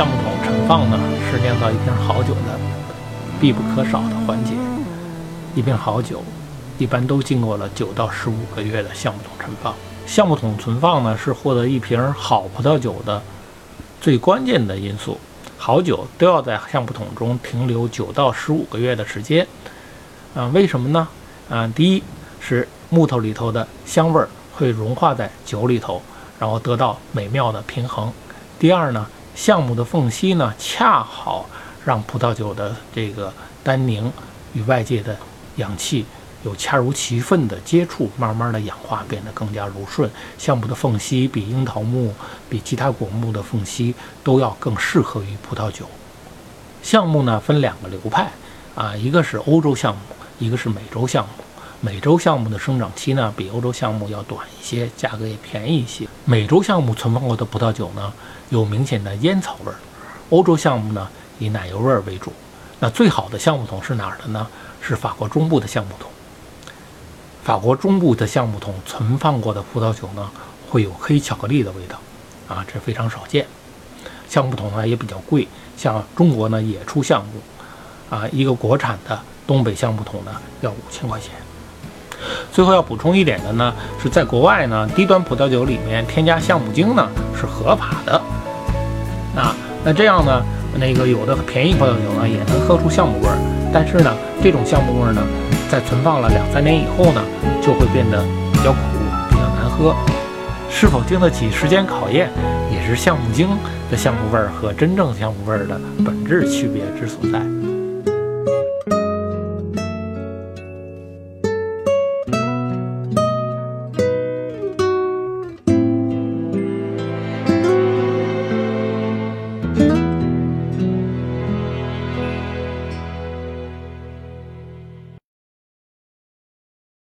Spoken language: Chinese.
橡木桶陈放呢，是酿造一瓶好酒的必不可少的环节。一瓶好酒一般都经过了九到十五个月的橡木桶陈放。橡木桶存放呢，是获得一瓶好葡萄酒的最关键的因素。好酒都要在橡木桶中停留九到十五个月的时间。啊，为什么呢？啊，第一是木头里头的香味儿会融化在酒里头，然后得到美妙的平衡。第二呢，橡木的缝隙呢，恰好让葡萄酒的这个单宁与外界的氧气有恰如其分的接触，慢慢的氧化，变得更加柔顺。橡木的缝隙比樱桃木、比其他果木的缝隙都要更适合于葡萄酒。橡木呢分两个流派啊，一个是欧洲橡木，一个是美洲橡木。美洲橡木的生长期呢比欧洲橡木要短一些，价格也便宜一些。美洲橡木存放过的葡萄酒呢有明显的烟草味儿，欧洲橡木呢以奶油味儿为主。那最好的橡木桶是哪儿的呢？是法国中部的橡木桶。法国中部的橡木桶存放过的葡萄酒呢会有黑巧克力的味道，啊，这非常少见。橡木桶呢也比较贵，像中国呢也出橡木，啊，一个国产的东北橡木桶呢要五千块钱。最后要补充一点的呢，是在国外呢，低端葡萄酒里面添加橡木精呢是合法的。啊，那这样呢，那个有的便宜葡萄酒呢也能喝出橡木味儿，但是呢，这种橡木味儿呢，在存放了两三年以后呢，就会变得比较苦，比较难喝。是否经得起时间考验，也是橡木精的橡木味儿和真正橡木味儿的本质区别之所在。